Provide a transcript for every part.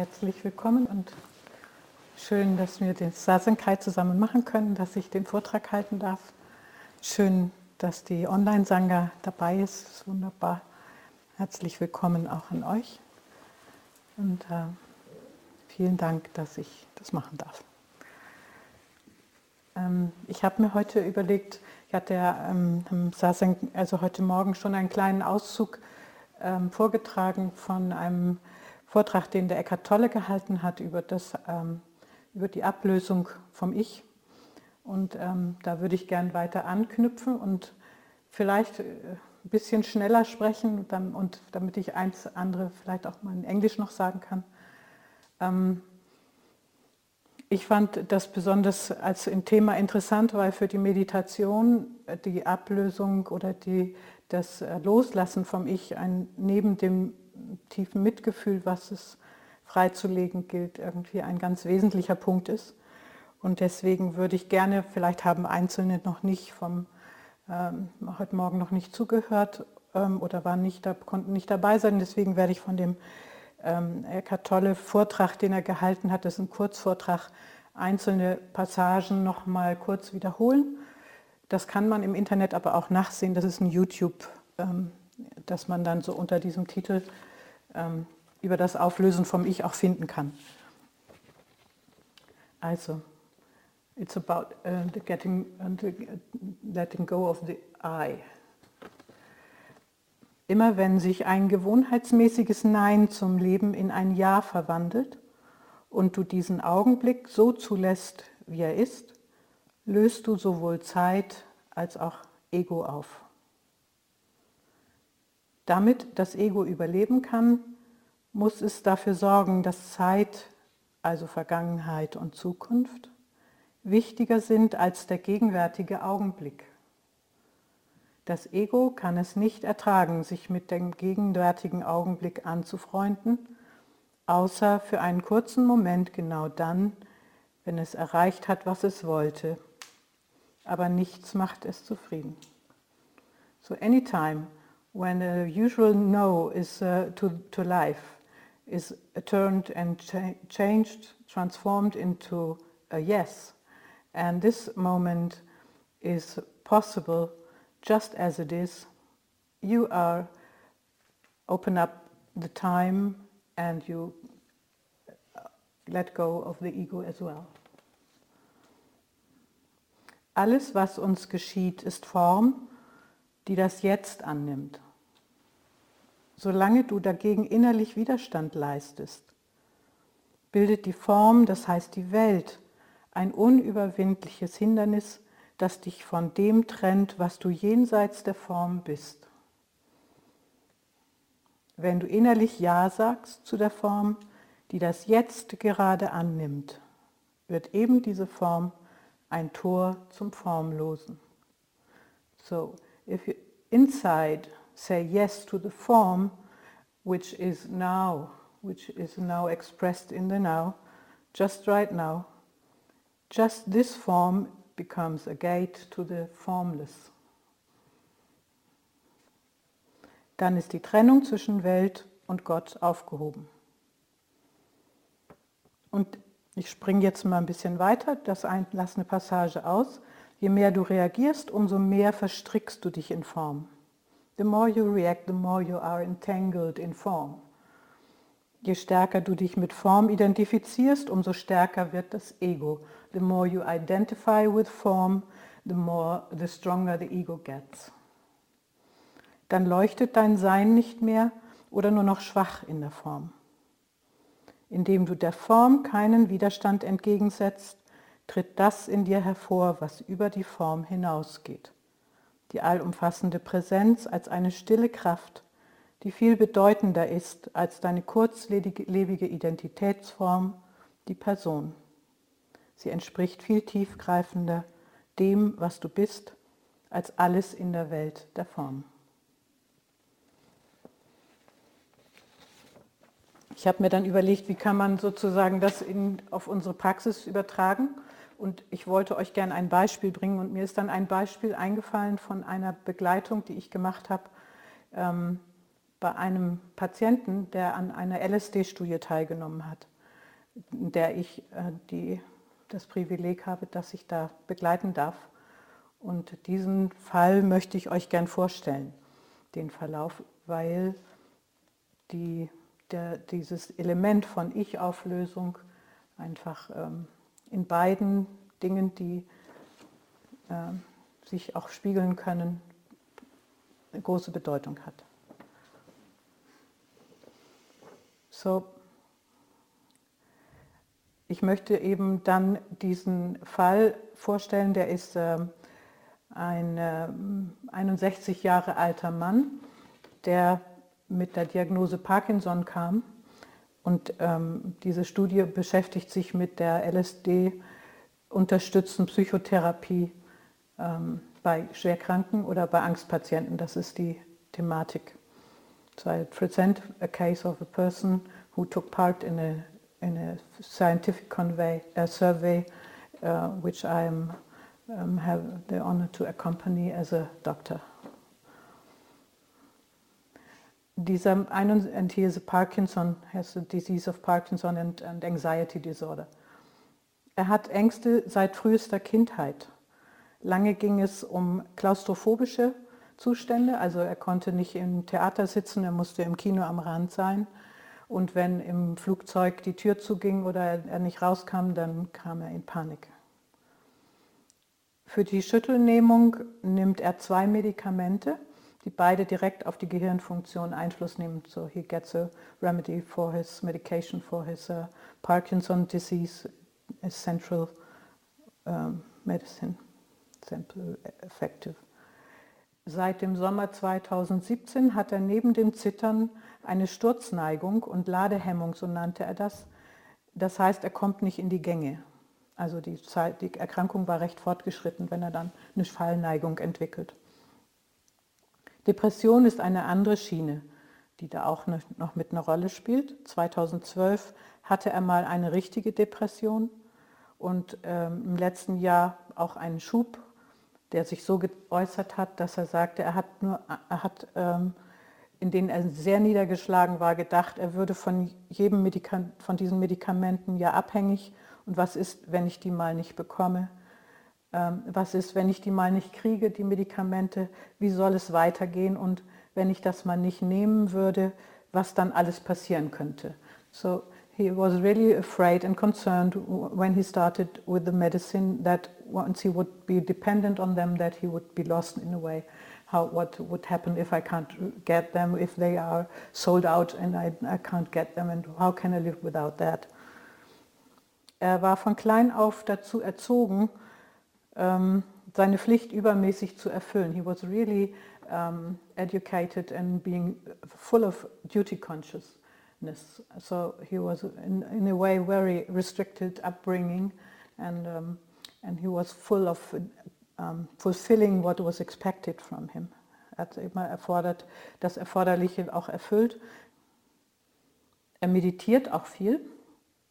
Herzlich willkommen und schön, dass wir den Sasankai zusammen machen können, dass ich den Vortrag halten darf. Schön, dass die Online-Sangha dabei ist. Ist wunderbar. Herzlich willkommen auch an euch. Und äh, vielen Dank, dass ich das machen darf. Ähm, ich habe mir heute überlegt, ich hatte ja ähm, also heute Morgen schon einen kleinen Auszug ähm, vorgetragen von einem Vortrag, den der Eckhart Tolle gehalten hat über, das, ähm, über die Ablösung vom Ich. Und ähm, da würde ich gern weiter anknüpfen und vielleicht äh, ein bisschen schneller sprechen und damit ich eins andere vielleicht auch mal in Englisch noch sagen kann. Ähm, ich fand das besonders als ein Thema interessant, weil für die Meditation die Ablösung oder die, das Loslassen vom Ich ein, neben dem tiefen Mitgefühl, was es freizulegen gilt, irgendwie ein ganz wesentlicher Punkt ist. Und deswegen würde ich gerne, vielleicht haben Einzelne noch nicht vom ähm, heute Morgen noch nicht zugehört ähm, oder waren nicht, konnten nicht dabei sein. Deswegen werde ich von dem ähm, Eckhart Tolle Vortrag, den er gehalten hat, das ist ein Kurzvortrag, einzelne Passagen noch mal kurz wiederholen. Das kann man im Internet aber auch nachsehen. Das ist ein YouTube, ähm, das man dann so unter diesem Titel ähm, über das Auflösen vom Ich auch finden kann. Also, it's about uh, the getting, uh, the letting go of the I. Immer wenn sich ein gewohnheitsmäßiges Nein zum Leben in ein Ja verwandelt und du diesen Augenblick so zulässt, wie er ist, löst du sowohl Zeit als auch Ego auf. Damit das Ego überleben kann, muss es dafür sorgen, dass Zeit, also Vergangenheit und Zukunft, wichtiger sind als der gegenwärtige Augenblick. Das Ego kann es nicht ertragen, sich mit dem gegenwärtigen Augenblick anzufreunden, außer für einen kurzen Moment genau dann, wenn es erreicht hat, was es wollte. Aber nichts macht es zufrieden. So anytime when a usual no is uh, to, to life is turned and cha changed, transformed into a yes. And this moment is possible just as it is. You are open up the time and you uh, let go of the ego as well. Alles, was uns geschieht, ist Form die das Jetzt annimmt. Solange du dagegen innerlich Widerstand leistest, bildet die Form, das heißt die Welt, ein unüberwindliches Hindernis, das dich von dem trennt, was du jenseits der Form bist. Wenn du innerlich Ja sagst zu der Form, die das Jetzt gerade annimmt, wird eben diese Form ein Tor zum Formlosen. So, if you inside say yes to the form which is now, which is now expressed in the now, just right now, just this form becomes a gate to the formless. Dann ist die Trennung zwischen Welt und Gott aufgehoben. Und ich springe jetzt mal ein bisschen weiter, das lasse eine Passage aus. Je mehr du reagierst, umso mehr verstrickst du dich in Form. The more you react, the more you are entangled in form. Je stärker du dich mit Form identifizierst, umso stärker wird das Ego. The more you identify with form, the more the stronger the ego gets. Dann leuchtet dein Sein nicht mehr oder nur noch schwach in der Form. Indem du der Form keinen Widerstand entgegensetzt, tritt das in dir hervor, was über die Form hinausgeht. Die allumfassende Präsenz als eine stille Kraft, die viel bedeutender ist als deine kurzlebige Identitätsform, die Person. Sie entspricht viel tiefgreifender dem, was du bist, als alles in der Welt der Form. Ich habe mir dann überlegt, wie kann man sozusagen das in, auf unsere Praxis übertragen und ich wollte euch gerne ein Beispiel bringen und mir ist dann ein Beispiel eingefallen von einer Begleitung, die ich gemacht habe, ähm, bei einem Patienten, der an einer LSD-Studie teilgenommen hat, in der ich äh, die, das Privileg habe, dass ich da begleiten darf. Und diesen Fall möchte ich euch gern vorstellen, den Verlauf, weil die, der, dieses Element von Ich-Auflösung einfach ähm, in beiden Dingen, die äh, sich auch spiegeln können, eine große Bedeutung hat. So, ich möchte eben dann diesen Fall vorstellen, der ist äh, ein äh, 61 Jahre alter Mann, der mit der Diagnose Parkinson kam. Und ähm, diese Studie beschäftigt sich mit der LSD-unterstützten Psychotherapie ähm, bei Schwerkranken oder bei Angstpatienten. Das ist die Thematik. So I present a case of a person who took part in a, in a scientific convey, a survey uh, which I um, have the honor to accompany as a doctor. Dieser and he Parkinson, has a disease of Parkinson and, and anxiety disorder. Er hat Ängste seit frühester Kindheit. Lange ging es um klaustrophobische Zustände, also er konnte nicht im Theater sitzen, er musste im Kino am Rand sein. Und wenn im Flugzeug die Tür zuging oder er nicht rauskam, dann kam er in Panik. Für die Schüttelnehmung nimmt er zwei Medikamente, die beide direkt auf die Gehirnfunktion Einfluss nehmen. So he gets a remedy for his medication for his uh, Parkinson disease, a central um, medicine example effective. Seit dem Sommer 2017 hat er neben dem Zittern eine Sturzneigung und Ladehemmung, so nannte er das. Das heißt, er kommt nicht in die Gänge. Also die, Zeit, die Erkrankung war recht fortgeschritten, wenn er dann eine Fallneigung entwickelt. Depression ist eine andere Schiene, die da auch noch mit einer Rolle spielt. 2012 hatte er mal eine richtige Depression und ähm, im letzten Jahr auch einen Schub der sich so geäußert hat, dass er sagte, er hat, nur, er hat ähm, in denen er sehr niedergeschlagen war, gedacht, er würde von jedem Medikament, von diesen Medikamenten ja abhängig. Und was ist, wenn ich die mal nicht bekomme? Ähm, was ist, wenn ich die mal nicht kriege, die Medikamente? Wie soll es weitergehen? Und wenn ich das mal nicht nehmen würde, was dann alles passieren könnte? So he was really afraid and concerned when he started with the medicine that once he would be dependent on them, that he would be lost in a way. How, what would happen if I can't get them, if they are sold out and I, I can't get them and how can I live without that? Er war von klein auf dazu erzogen, ähm, seine Pflicht übermäßig zu erfüllen. He was really um, educated and being full of duty conscious. So he was in, in a way very restricted upbringing and, um, and he was full of um, fulfilling what was expected from him. Er hat immer erfordert, das Erforderliche auch erfüllt. Er meditiert auch viel,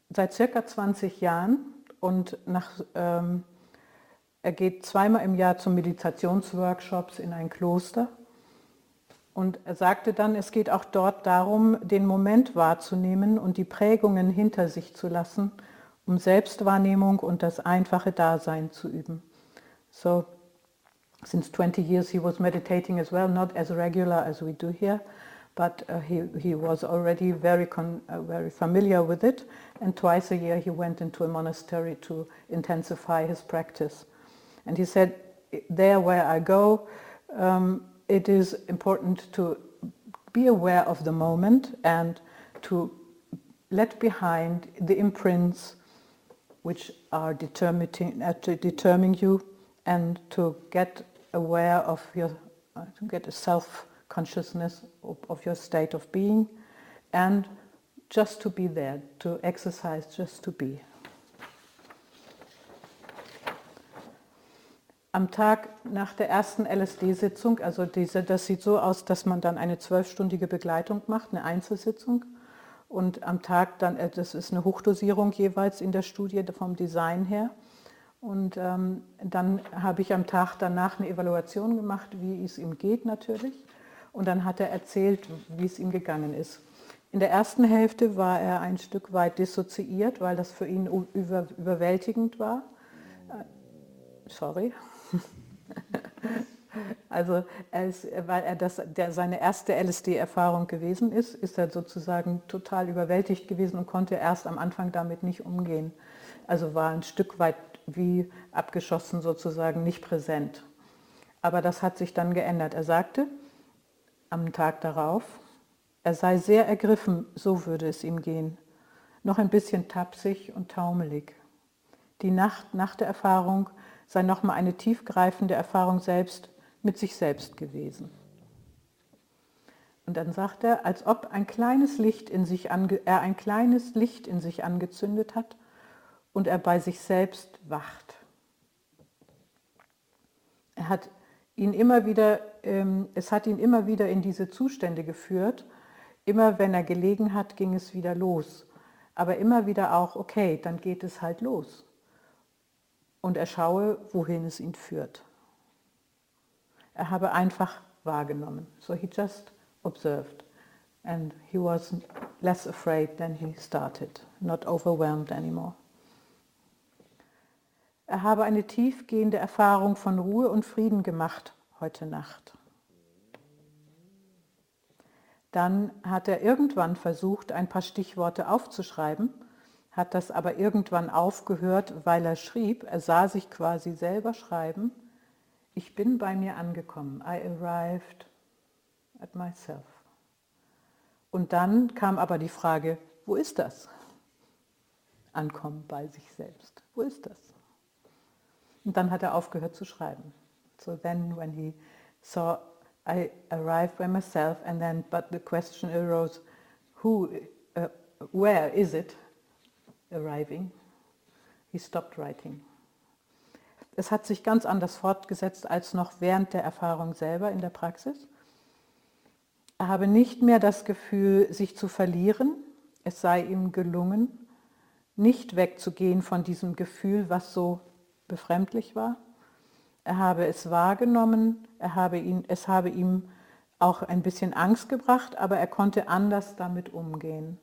seit circa 20 Jahren und nach, ähm, er geht zweimal im Jahr zu Meditationsworkshops in ein Kloster und er sagte dann, es geht auch dort darum, den Moment wahrzunehmen und die Prägungen hinter sich zu lassen, um Selbstwahrnehmung und das einfache Dasein zu üben. So, since 20 years he was meditating as well, not as regular as we do here, but uh, he, he was already very, con, uh, very familiar with it. And twice a year he went into a monastery to intensify his practice. And he said, there where I go, um, it is important to be aware of the moment and to let behind the imprints which are determining, uh, determining you and to get aware of your, uh, to get a self-consciousness of, of your state of being and just to be there, to exercise just to be. Am Tag nach der ersten LSD-Sitzung, also diese, das sieht so aus, dass man dann eine zwölfstündige Begleitung macht, eine Einzelsitzung. Und am Tag dann, äh, das ist eine Hochdosierung jeweils in der Studie vom Design her. Und ähm, dann habe ich am Tag danach eine Evaluation gemacht, wie es ihm geht natürlich. und dann hat er erzählt, wie es ihm gegangen ist. In der ersten Hälfte war er ein Stück weit dissoziiert, weil das für ihn über, überwältigend war. Äh, sorry. Also ist, weil er das, der, seine erste LSD-Erfahrung gewesen ist, ist er sozusagen total überwältigt gewesen und konnte erst am Anfang damit nicht umgehen. Also war ein Stück weit wie abgeschossen sozusagen nicht präsent. Aber das hat sich dann geändert. Er sagte am Tag darauf, er sei sehr ergriffen, so würde es ihm gehen, noch ein bisschen tapsig und taumelig. Die Nacht nach der Erfahrung sei nochmal eine tiefgreifende Erfahrung selbst mit sich selbst gewesen. Und dann sagt er, als ob ein kleines Licht in sich er ein kleines Licht in sich angezündet hat und er bei sich selbst wacht. Er hat ihn immer wieder, ähm, es hat ihn immer wieder in diese Zustände geführt. Immer wenn er gelegen hat, ging es wieder los. Aber immer wieder auch, okay, dann geht es halt los. Und er schaue, wohin es ihn führt. Er habe einfach wahrgenommen. So he just observed. And he was less afraid than he started, not overwhelmed anymore. Er habe eine tiefgehende Erfahrung von Ruhe und Frieden gemacht heute Nacht. Dann hat er irgendwann versucht, ein paar Stichworte aufzuschreiben, hat das aber irgendwann aufgehört, weil er schrieb, er sah sich quasi selber schreiben ich bin bei mir angekommen. I arrived at myself. Und dann kam aber die Frage, wo ist das? Ankommen bei sich selbst. Wo ist das? Und dann hat er aufgehört zu schreiben. So then when he saw I arrived by myself and then but the question arose who uh, where is it arriving? He stopped writing es hat sich ganz anders fortgesetzt als noch während der Erfahrung selber in der Praxis. Er habe nicht mehr das Gefühl, sich zu verlieren. Es sei ihm gelungen, nicht wegzugehen von diesem Gefühl, was so befremdlich war. Er habe es wahrgenommen, er habe ihn, es habe ihm auch ein bisschen Angst gebracht, aber er konnte anders damit umgehen.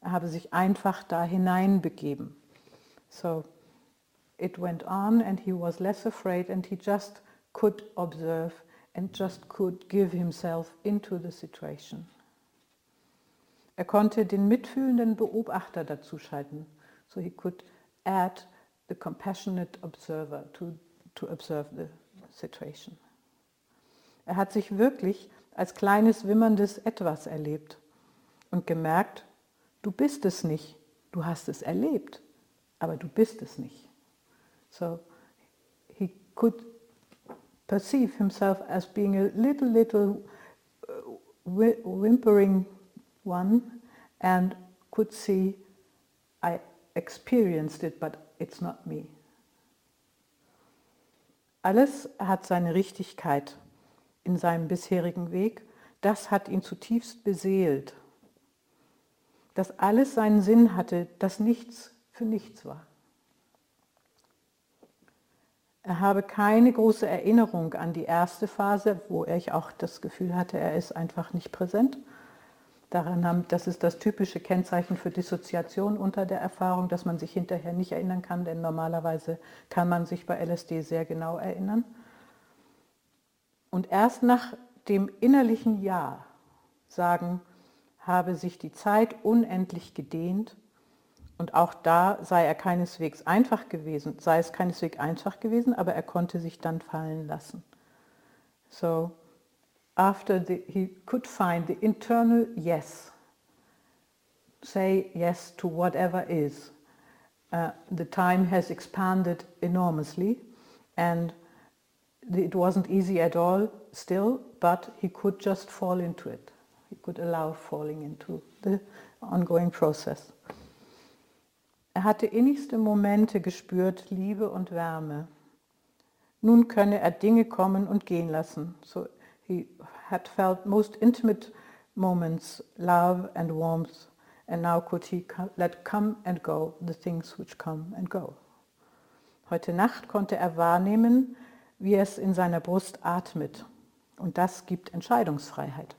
Er habe sich einfach da hineinbegeben. So, it went on and he was less afraid and he just could observe and just could give himself into the situation. Er konnte den mitfühlenden Beobachter dazuschalten. So he could add the compassionate observer to, to observe the situation. Er hat sich wirklich als kleines wimmerndes Etwas erlebt und gemerkt, du bist es nicht, du hast es erlebt, aber du bist es nicht. So he could perceive himself as being a little, little uh, whimpering one and could see, I experienced it, but it's not me. Alles hat seine Richtigkeit in seinem bisherigen Weg. Das hat ihn zutiefst beseelt. Dass alles seinen Sinn hatte, dass nichts für nichts war. Er habe keine große Erinnerung an die erste Phase, wo ich auch das Gefühl hatte, er ist einfach nicht präsent. Daran haben, das ist das typische Kennzeichen für Dissoziation unter der Erfahrung, dass man sich hinterher nicht erinnern kann, denn normalerweise kann man sich bei LSD sehr genau erinnern. Und erst nach dem innerlichen Ja sagen, habe sich die Zeit unendlich gedehnt und auch da sei er keineswegs einfach gewesen, sei es keineswegs einfach gewesen, aber er konnte sich dann fallen lassen. So, after the, he could find the internal yes, say yes to whatever is. Uh, the time has expanded enormously and it wasn't easy at all still, but he could just fall into it. He could allow falling into the ongoing process. Er hatte innigste Momente gespürt, Liebe und Wärme. Nun könne er Dinge kommen und gehen lassen. So he had felt most intimate moments, love and warmth, and now could he let come and go the things which come and go. Heute Nacht konnte er wahrnehmen, wie es in seiner Brust atmet. Und das gibt Entscheidungsfreiheit.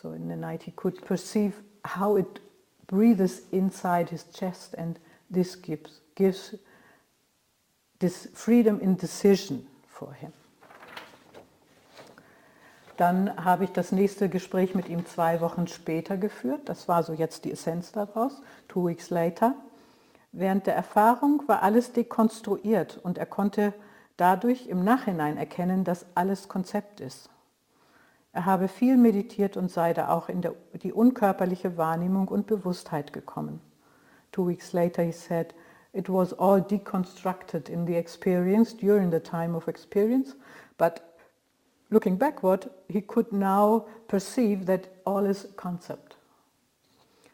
So in the night he could perceive how it breathes inside his chest and this gives, gives this freedom in decision for him. Dann habe ich das nächste Gespräch mit ihm zwei Wochen später geführt. Das war so jetzt die Essenz daraus, two weeks later. Während der Erfahrung war alles dekonstruiert und er konnte dadurch im Nachhinein erkennen, dass alles Konzept ist. Er habe viel meditiert und sei da auch in der, die unkörperliche Wahrnehmung und Bewusstheit gekommen. Two weeks later he said, it was all deconstructed in the experience during the time of experience, but looking backward, he could now perceive that all is concept.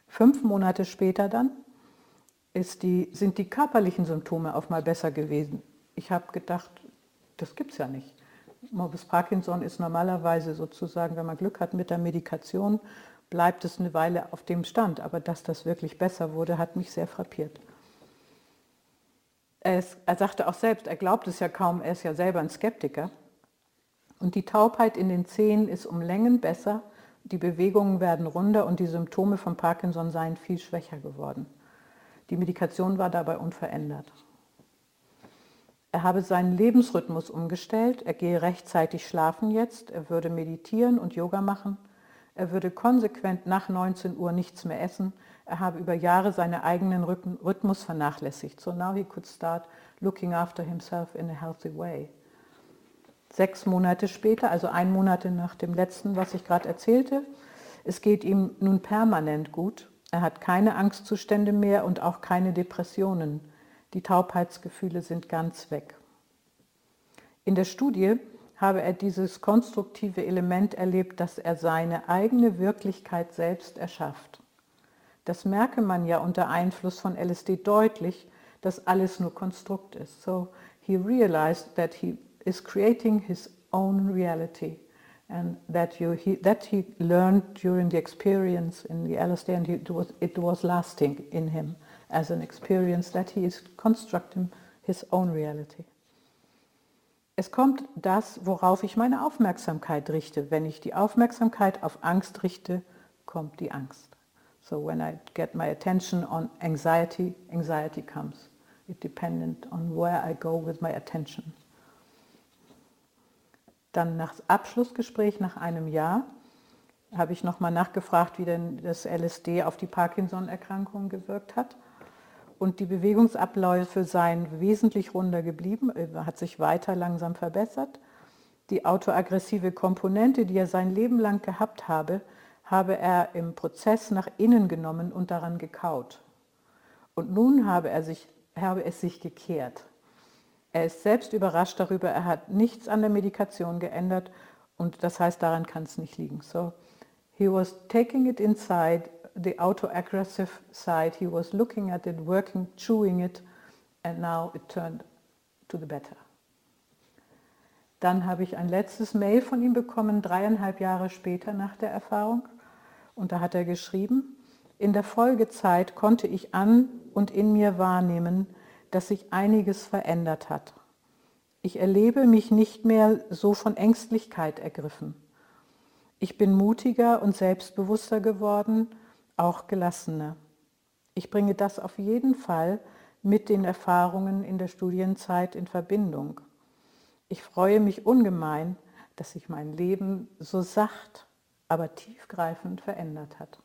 Fünf Monate später dann die, sind die körperlichen Symptome auf mal besser gewesen. Ich habe gedacht, das gibt es ja nicht. Morbus Parkinson ist normalerweise sozusagen, wenn man Glück hat mit der Medikation, bleibt es eine Weile auf dem Stand. Aber dass das wirklich besser wurde, hat mich sehr frappiert. Er, ist, er sagte auch selbst, er glaubt es ja kaum, er ist ja selber ein Skeptiker. Und die Taubheit in den Zehen ist um Längen besser, die Bewegungen werden runder und die Symptome von Parkinson seien viel schwächer geworden. Die Medikation war dabei unverändert. Er habe seinen Lebensrhythmus umgestellt, er gehe rechtzeitig schlafen jetzt, er würde meditieren und Yoga machen, er würde konsequent nach 19 Uhr nichts mehr essen, er habe über Jahre seinen eigenen Rhythmus vernachlässigt. So now he could start looking after himself in a healthy way. Sechs Monate später, also ein Monat nach dem letzten, was ich gerade erzählte, es geht ihm nun permanent gut. Er hat keine Angstzustände mehr und auch keine Depressionen. Die Taubheitsgefühle sind ganz weg. In der Studie habe er dieses konstruktive Element erlebt, dass er seine eigene Wirklichkeit selbst erschafft. Das merke man ja unter Einfluss von LSD deutlich, dass alles nur Konstrukt ist. So he realized that he is creating his own reality and that, you, he, that he learned during the experience in the LSD and it was, it was lasting in him as an experience that he is constructing his own reality. Es kommt das, worauf ich meine Aufmerksamkeit richte. Wenn ich die Aufmerksamkeit auf Angst richte, kommt die Angst. So when I get my attention on anxiety, anxiety comes. It dependent on where I go with my attention. Dann nach Abschlussgespräch nach einem Jahr habe ich nochmal nachgefragt, wie denn das LSD auf die Parkinson-Erkrankung gewirkt hat. Und die Bewegungsabläufe seien wesentlich runder geblieben, hat sich weiter langsam verbessert. Die autoaggressive Komponente, die er sein Leben lang gehabt habe, habe er im Prozess nach innen genommen und daran gekaut. Und nun habe, er sich, habe es sich gekehrt. Er ist selbst überrascht darüber, er hat nichts an der Medikation geändert und das heißt, daran kann es nicht liegen. So, he was taking it inside, the auto-aggressive side, he was looking at it, working, chewing it and now it turned to the better. Dann habe ich ein letztes Mail von ihm bekommen, dreieinhalb Jahre später nach der Erfahrung. Und da hat er geschrieben, in der Folgezeit konnte ich an und in mir wahrnehmen, dass sich einiges verändert hat. Ich erlebe mich nicht mehr so von Ängstlichkeit ergriffen. Ich bin mutiger und selbstbewusster geworden, auch gelassener. Ich bringe das auf jeden Fall mit den Erfahrungen in der Studienzeit in Verbindung. Ich freue mich ungemein, dass sich mein Leben so sacht, aber tiefgreifend verändert hat.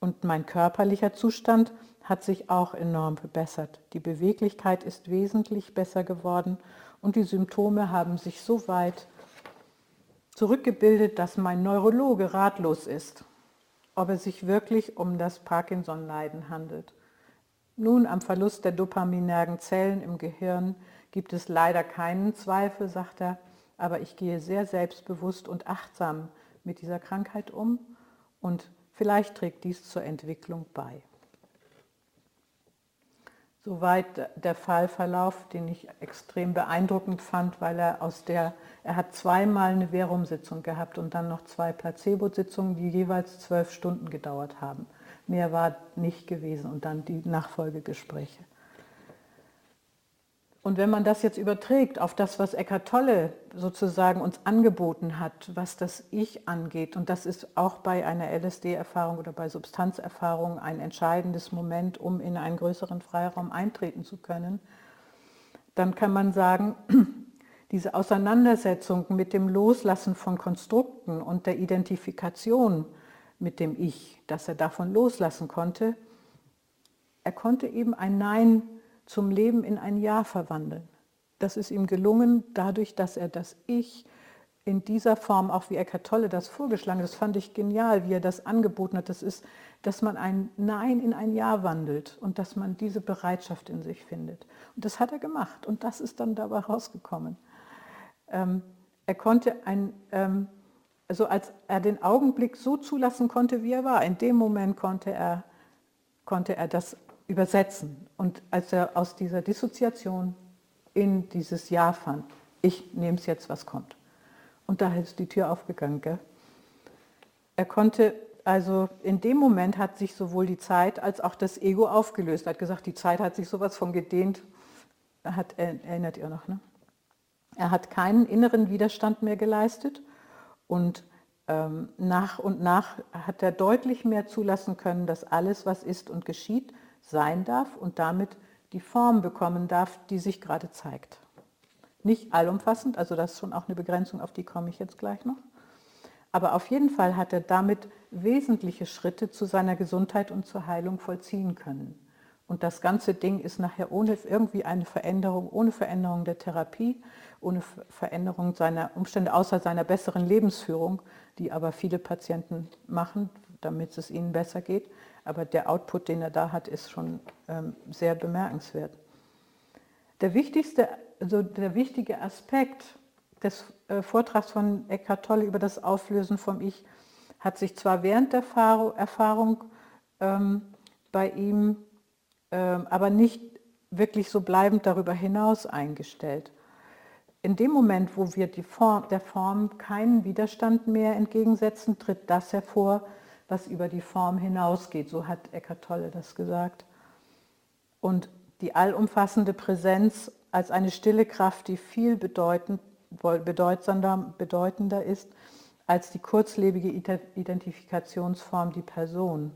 Und mein körperlicher Zustand hat sich auch enorm verbessert. Die Beweglichkeit ist wesentlich besser geworden und die Symptome haben sich so weit zurückgebildet, dass mein Neurologe ratlos ist, ob es sich wirklich um das Parkinson-Leiden handelt. Nun, am Verlust der dopaminergen Zellen im Gehirn gibt es leider keinen Zweifel, sagt er, aber ich gehe sehr selbstbewusst und achtsam mit dieser Krankheit um und vielleicht trägt dies zur Entwicklung bei. Soweit der Fallverlauf, den ich extrem beeindruckend fand, weil er aus der, er hat zweimal eine Verum-Sitzung gehabt und dann noch zwei Placebo-Sitzungen, die jeweils zwölf Stunden gedauert haben. Mehr war nicht gewesen und dann die Nachfolgegespräche. Und wenn man das jetzt überträgt auf das, was Eckart Tolle sozusagen uns angeboten hat, was das Ich angeht, und das ist auch bei einer LSD-Erfahrung oder bei Substanzerfahrung ein entscheidendes Moment, um in einen größeren Freiraum eintreten zu können, dann kann man sagen, diese Auseinandersetzung mit dem Loslassen von Konstrukten und der Identifikation mit dem Ich, dass er davon loslassen konnte, er konnte eben ein Nein zum Leben in ein Ja verwandeln. Das ist ihm gelungen dadurch, dass er das Ich in dieser Form, auch wie Eckhart Tolle das vorgeschlagen hat, das fand ich genial, wie er das angeboten hat, das ist, dass man ein Nein in ein Ja wandelt und dass man diese Bereitschaft in sich findet. Und das hat er gemacht und das ist dann dabei rausgekommen. Ähm, er konnte ein, ähm, also als er den Augenblick so zulassen konnte, wie er war, in dem Moment konnte er, konnte er das übersetzen. Und als er aus dieser Dissoziation in dieses Ja fand, ich nehme es jetzt, was kommt. Und da ist die Tür aufgegangen. Gell? Er konnte, also in dem Moment hat sich sowohl die Zeit als auch das Ego aufgelöst. Er hat gesagt, die Zeit hat sich sowas von gedehnt. Hat, erinnert ihr noch, ne? Er hat keinen inneren Widerstand mehr geleistet und ähm, nach und nach hat er deutlich mehr zulassen können, dass alles, was ist und geschieht, sein darf und damit die Form bekommen darf, die sich gerade zeigt. Nicht allumfassend, also das ist schon auch eine Begrenzung, auf die komme ich jetzt gleich noch. Aber auf jeden Fall hat er damit wesentliche Schritte zu seiner Gesundheit und zur Heilung vollziehen können. Und das ganze Ding ist nachher ohne irgendwie eine Veränderung, ohne Veränderung der Therapie, ohne Veränderung seiner Umstände, außer seiner besseren Lebensführung, die aber viele Patienten machen, damit es ihnen besser geht, aber der Output, den er da hat, ist schon ähm, sehr bemerkenswert. Der wichtigste, also der wichtige Aspekt des äh, Vortrags von Eckhart Tolle über das Auflösen vom Ich hat sich zwar während der Erfahrung ähm, bei ihm ähm, aber nicht wirklich so bleibend darüber hinaus eingestellt. In dem Moment, wo wir Form, der Form keinen Widerstand mehr entgegensetzen, tritt das hervor, was über die Form hinausgeht. So hat Eckhart Tolle das gesagt. Und die allumfassende Präsenz als eine stille Kraft, die viel bedeutend, bedeutender, bedeutender ist als die kurzlebige Identifikationsform, die Person.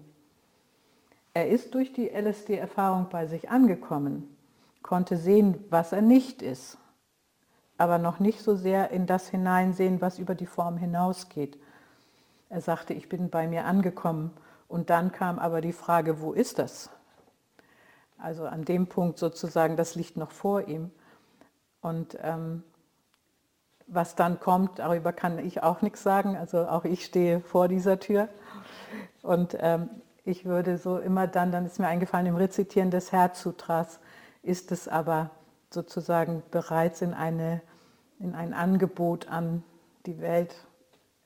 Er ist durch die LSD-Erfahrung bei sich angekommen, konnte sehen, was er nicht ist, aber noch nicht so sehr in das hineinsehen, was über die Form hinausgeht. Er sagte, ich bin bei mir angekommen. Und dann kam aber die Frage, wo ist das? Also an dem Punkt sozusagen, das liegt noch vor ihm. Und ähm, was dann kommt, darüber kann ich auch nichts sagen. Also auch ich stehe vor dieser Tür. Und ähm, ich würde so immer dann, dann ist mir eingefallen, im Rezitieren des Herzsutras ist es aber sozusagen bereits in, eine, in ein Angebot an die Welt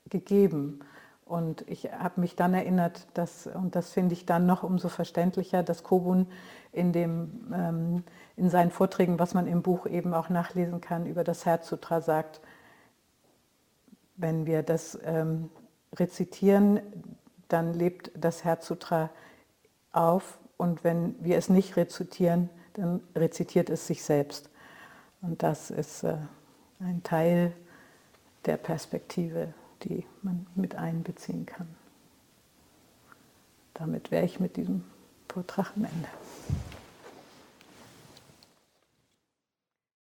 gegeben. Und ich habe mich dann erinnert, dass, und das finde ich dann noch umso verständlicher, dass Kobun in, dem, ähm, in seinen Vorträgen, was man im Buch eben auch nachlesen kann, über das Herzsutra sagt, wenn wir das ähm, rezitieren, dann lebt das Herzsutra auf und wenn wir es nicht rezitieren, dann rezitiert es sich selbst. Und das ist äh, ein Teil der Perspektive die man mit einbeziehen kann. Damit wäre ich mit diesem Vortrag am Ende.